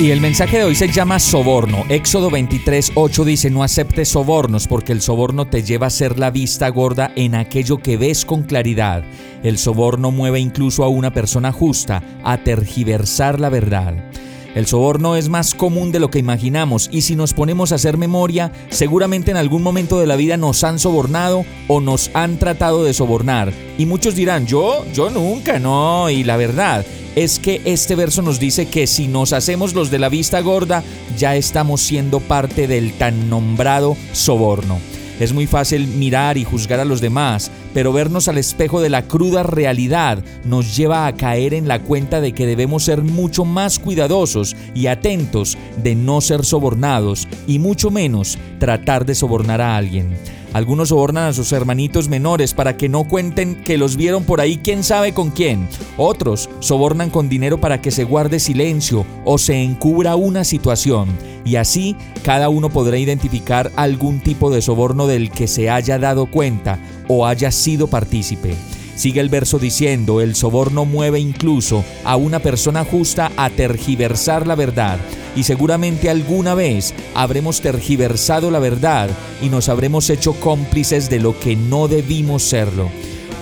Y el mensaje de hoy se llama soborno. Éxodo 23, 8 dice, no aceptes sobornos porque el soborno te lleva a ser la vista gorda en aquello que ves con claridad. El soborno mueve incluso a una persona justa a tergiversar la verdad. El soborno es más común de lo que imaginamos y si nos ponemos a hacer memoria, seguramente en algún momento de la vida nos han sobornado o nos han tratado de sobornar. Y muchos dirán, yo, yo nunca, no, y la verdad es que este verso nos dice que si nos hacemos los de la vista gorda, ya estamos siendo parte del tan nombrado soborno. Es muy fácil mirar y juzgar a los demás, pero vernos al espejo de la cruda realidad nos lleva a caer en la cuenta de que debemos ser mucho más cuidadosos y atentos de no ser sobornados y mucho menos tratar de sobornar a alguien. Algunos sobornan a sus hermanitos menores para que no cuenten que los vieron por ahí quién sabe con quién. Otros sobornan con dinero para que se guarde silencio o se encubra una situación. Y así cada uno podrá identificar algún tipo de soborno del que se haya dado cuenta o haya sido partícipe. Sigue el verso diciendo, el soborno mueve incluso a una persona justa a tergiversar la verdad. Y seguramente alguna vez habremos tergiversado la verdad y nos habremos hecho cómplices de lo que no debimos serlo.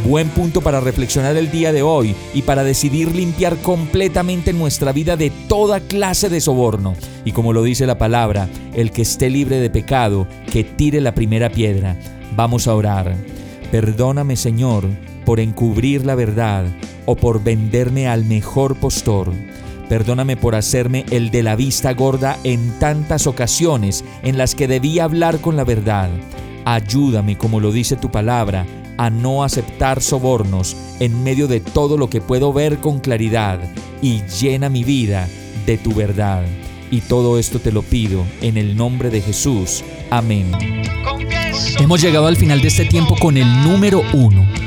Buen punto para reflexionar el día de hoy y para decidir limpiar completamente nuestra vida de toda clase de soborno. Y como lo dice la palabra, el que esté libre de pecado, que tire la primera piedra. Vamos a orar. Perdóname Señor por encubrir la verdad o por venderme al mejor postor. Perdóname por hacerme el de la vista gorda en tantas ocasiones en las que debí hablar con la verdad. Ayúdame, como lo dice tu palabra, a no aceptar sobornos en medio de todo lo que puedo ver con claridad y llena mi vida de tu verdad. Y todo esto te lo pido en el nombre de Jesús. Amén. Hemos llegado al final de este tiempo con el número uno.